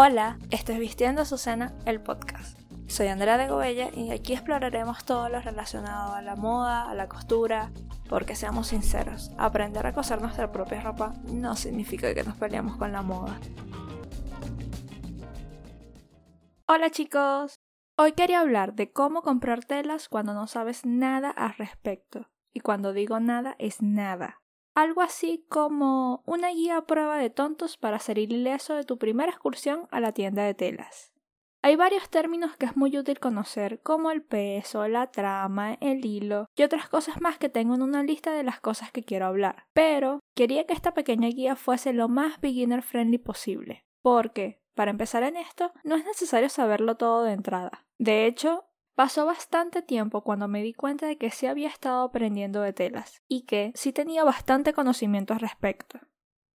Hola, esto es Vistiendo Azucena, el podcast. Soy Andrea de Gobella y aquí exploraremos todo lo relacionado a la moda, a la costura, porque seamos sinceros, aprender a coser nuestra propia ropa no significa que nos peleamos con la moda. Hola chicos, hoy quería hablar de cómo comprar telas cuando no sabes nada al respecto. Y cuando digo nada es nada algo así como una guía a prueba de tontos para salir ileso de tu primera excursión a la tienda de telas. Hay varios términos que es muy útil conocer, como el peso, la trama, el hilo y otras cosas más que tengo en una lista de las cosas que quiero hablar. Pero quería que esta pequeña guía fuese lo más beginner friendly posible, porque, para empezar en esto, no es necesario saberlo todo de entrada. De hecho, Pasó bastante tiempo cuando me di cuenta de que sí había estado aprendiendo de telas y que sí tenía bastante conocimiento al respecto.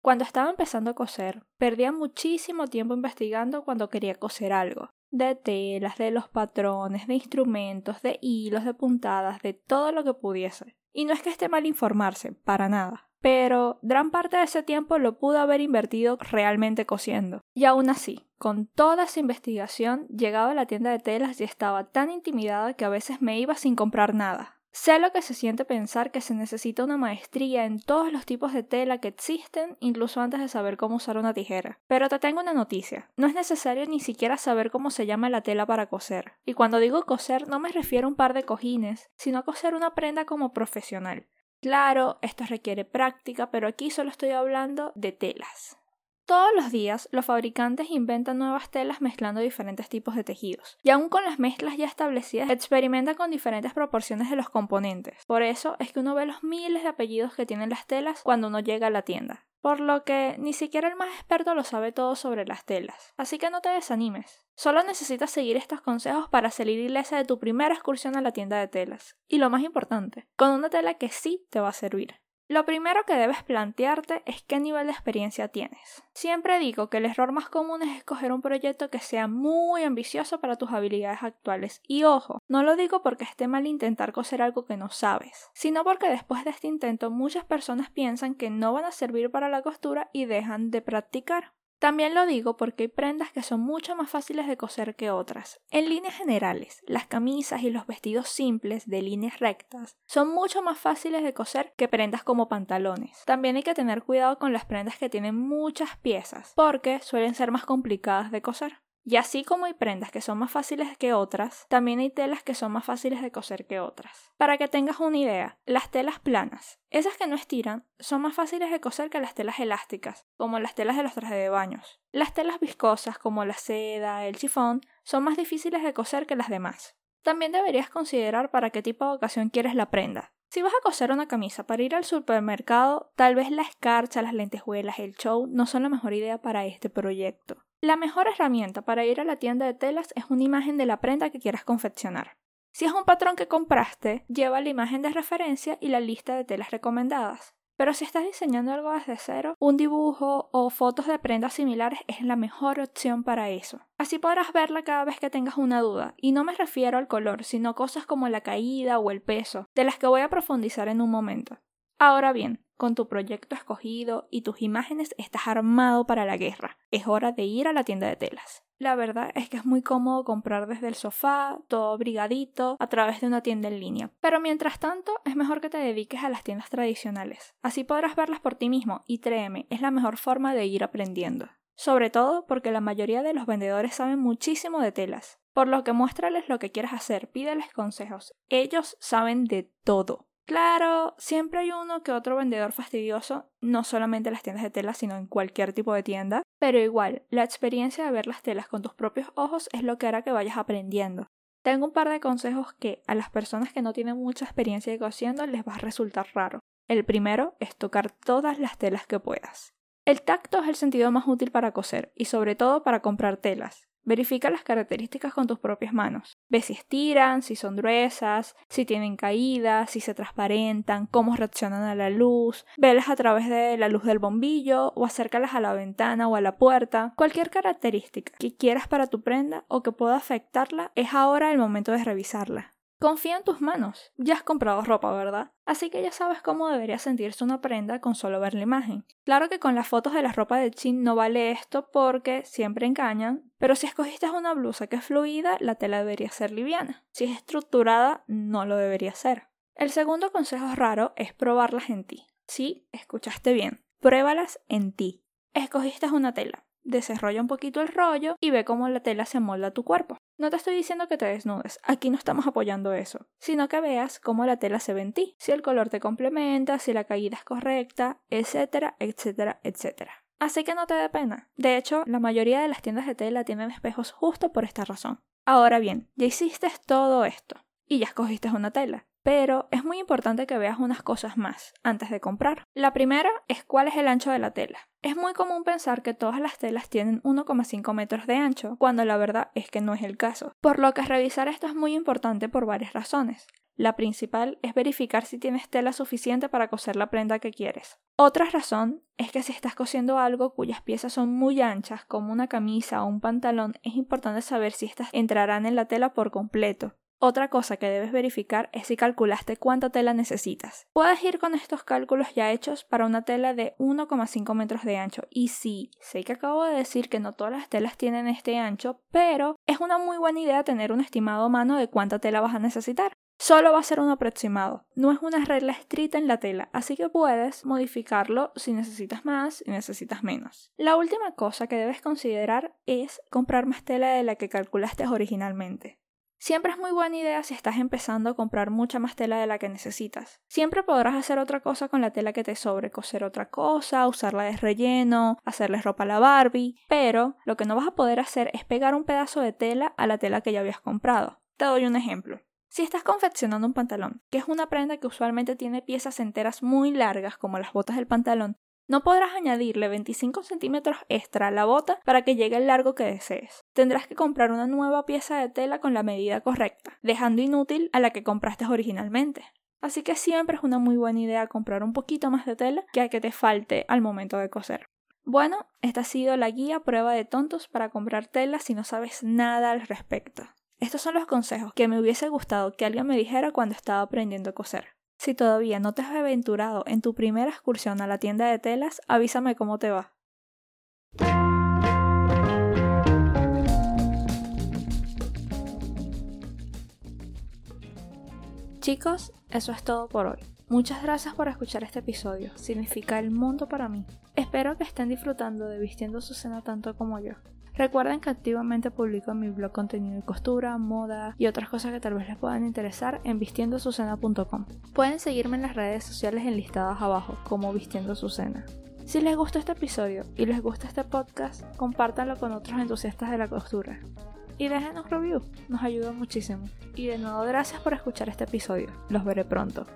Cuando estaba empezando a coser, perdía muchísimo tiempo investigando cuando quería coser algo. De telas, de los patrones, de instrumentos, de hilos, de puntadas, de todo lo que pudiese. Y no es que esté mal informarse, para nada pero gran parte de ese tiempo lo pudo haber invertido realmente cosiendo. Y aún así, con toda esa investigación, llegaba a la tienda de telas y estaba tan intimidada que a veces me iba sin comprar nada. Sé lo que se siente pensar que se necesita una maestría en todos los tipos de tela que existen, incluso antes de saber cómo usar una tijera. Pero te tengo una noticia, no es necesario ni siquiera saber cómo se llama la tela para coser. Y cuando digo coser no me refiero a un par de cojines, sino a coser una prenda como profesional. Claro, esto requiere práctica, pero aquí solo estoy hablando de telas. Todos los días los fabricantes inventan nuevas telas mezclando diferentes tipos de tejidos, y aún con las mezclas ya establecidas experimentan con diferentes proporciones de los componentes. Por eso es que uno ve los miles de apellidos que tienen las telas cuando uno llega a la tienda por lo que ni siquiera el más experto lo sabe todo sobre las telas. Así que no te desanimes. Solo necesitas seguir estos consejos para salir ilesa de tu primera excursión a la tienda de telas. Y lo más importante, con una tela que sí te va a servir. Lo primero que debes plantearte es qué nivel de experiencia tienes. Siempre digo que el error más común es escoger un proyecto que sea muy ambicioso para tus habilidades actuales. Y ojo, no lo digo porque esté mal intentar coser algo que no sabes, sino porque después de este intento muchas personas piensan que no van a servir para la costura y dejan de practicar. También lo digo porque hay prendas que son mucho más fáciles de coser que otras. En líneas generales, las camisas y los vestidos simples de líneas rectas son mucho más fáciles de coser que prendas como pantalones. También hay que tener cuidado con las prendas que tienen muchas piezas, porque suelen ser más complicadas de coser. Y así como hay prendas que son más fáciles que otras, también hay telas que son más fáciles de coser que otras. Para que tengas una idea, las telas planas, esas que no estiran, son más fáciles de coser que las telas elásticas, como las telas de los trajes de baños. Las telas viscosas, como la seda, el chifón, son más difíciles de coser que las demás. También deberías considerar para qué tipo de ocasión quieres la prenda. Si vas a coser una camisa para ir al supermercado, tal vez la escarcha, las lentejuelas, el show no son la mejor idea para este proyecto. La mejor herramienta para ir a la tienda de telas es una imagen de la prenda que quieras confeccionar. Si es un patrón que compraste, lleva la imagen de referencia y la lista de telas recomendadas. Pero si estás diseñando algo desde cero, un dibujo o fotos de prendas similares es la mejor opción para eso. Así podrás verla cada vez que tengas una duda, y no me refiero al color, sino cosas como la caída o el peso, de las que voy a profundizar en un momento. Ahora bien, con tu proyecto escogido y tus imágenes estás armado para la guerra. Es hora de ir a la tienda de telas. La verdad es que es muy cómodo comprar desde el sofá, todo brigadito, a través de una tienda en línea. Pero mientras tanto, es mejor que te dediques a las tiendas tradicionales. Así podrás verlas por ti mismo y créeme, es la mejor forma de ir aprendiendo. Sobre todo porque la mayoría de los vendedores saben muchísimo de telas. Por lo que muéstrales lo que quieras hacer, pídeles consejos. Ellos saben de todo. Claro, siempre hay uno que otro vendedor fastidioso, no solamente en las tiendas de telas, sino en cualquier tipo de tienda, pero igual, la experiencia de ver las telas con tus propios ojos es lo que hará que vayas aprendiendo. Tengo un par de consejos que a las personas que no tienen mucha experiencia cosiendo les va a resultar raro. El primero es tocar todas las telas que puedas. El tacto es el sentido más útil para coser y sobre todo para comprar telas. Verifica las características con tus propias manos. Ve si estiran, si son gruesas, si tienen caída, si se transparentan, cómo reaccionan a la luz. Velas a través de la luz del bombillo o acércalas a la ventana o a la puerta. Cualquier característica que quieras para tu prenda o que pueda afectarla es ahora el momento de revisarla. Confía en tus manos. Ya has comprado ropa, ¿verdad? Así que ya sabes cómo debería sentirse una prenda con solo ver la imagen. Claro que con las fotos de la ropa de chin no vale esto porque siempre engañan, pero si escogiste una blusa que es fluida, la tela debería ser liviana. Si es estructurada, no lo debería ser. El segundo consejo raro es probarlas en ti. Sí, escuchaste bien. Pruébalas en ti. Escogiste una tela desarrolla un poquito el rollo y ve cómo la tela se molda a tu cuerpo. No te estoy diciendo que te desnudes, aquí no estamos apoyando eso, sino que veas cómo la tela se ve en ti, si el color te complementa, si la caída es correcta, etcétera, etcétera, etcétera. Así que no te dé pena. De hecho, la mayoría de las tiendas de tela tienen espejos justo por esta razón. Ahora bien, ya hiciste todo esto y ya escogiste una tela. Pero es muy importante que veas unas cosas más antes de comprar. La primera es cuál es el ancho de la tela. Es muy común pensar que todas las telas tienen 1,5 metros de ancho, cuando la verdad es que no es el caso. Por lo que revisar esto es muy importante por varias razones. La principal es verificar si tienes tela suficiente para coser la prenda que quieres. Otra razón es que si estás cosiendo algo cuyas piezas son muy anchas, como una camisa o un pantalón, es importante saber si estas entrarán en la tela por completo. Otra cosa que debes verificar es si calculaste cuánta tela necesitas. Puedes ir con estos cálculos ya hechos para una tela de 1,5 metros de ancho. Y sí, sé que acabo de decir que no todas las telas tienen este ancho, pero es una muy buena idea tener un estimado a mano de cuánta tela vas a necesitar. Solo va a ser un aproximado, no es una regla estricta en la tela, así que puedes modificarlo si necesitas más y necesitas menos. La última cosa que debes considerar es comprar más tela de la que calculaste originalmente. Siempre es muy buena idea si estás empezando a comprar mucha más tela de la que necesitas. Siempre podrás hacer otra cosa con la tela que te sobre, coser otra cosa, usarla de relleno, hacerle ropa a la Barbie, pero lo que no vas a poder hacer es pegar un pedazo de tela a la tela que ya habías comprado. Te doy un ejemplo. Si estás confeccionando un pantalón, que es una prenda que usualmente tiene piezas enteras muy largas como las botas del pantalón, no podrás añadirle 25 centímetros extra a la bota para que llegue el largo que desees. Tendrás que comprar una nueva pieza de tela con la medida correcta, dejando inútil a la que compraste originalmente. Así que siempre es una muy buena idea comprar un poquito más de tela que a que te falte al momento de coser. Bueno, esta ha sido la guía prueba de tontos para comprar tela si no sabes nada al respecto. Estos son los consejos que me hubiese gustado que alguien me dijera cuando estaba aprendiendo a coser. Si todavía no te has aventurado en tu primera excursión a la tienda de telas, avísame cómo te va. Chicos, eso es todo por hoy. Muchas gracias por escuchar este episodio, significa el mundo para mí. Espero que estén disfrutando de Vistiendo su cena tanto como yo. Recuerden que activamente publico en mi blog contenido de costura, moda y otras cosas que tal vez les puedan interesar en vistiendosucena.com. Pueden seguirme en las redes sociales enlistadas abajo como Vistiendo su cena. Si les gustó este episodio y les gusta este podcast, compártanlo con otros entusiastas de la costura. Y déjenos review, nos ayuda muchísimo. Y de nuevo gracias por escuchar este episodio. Los veré pronto.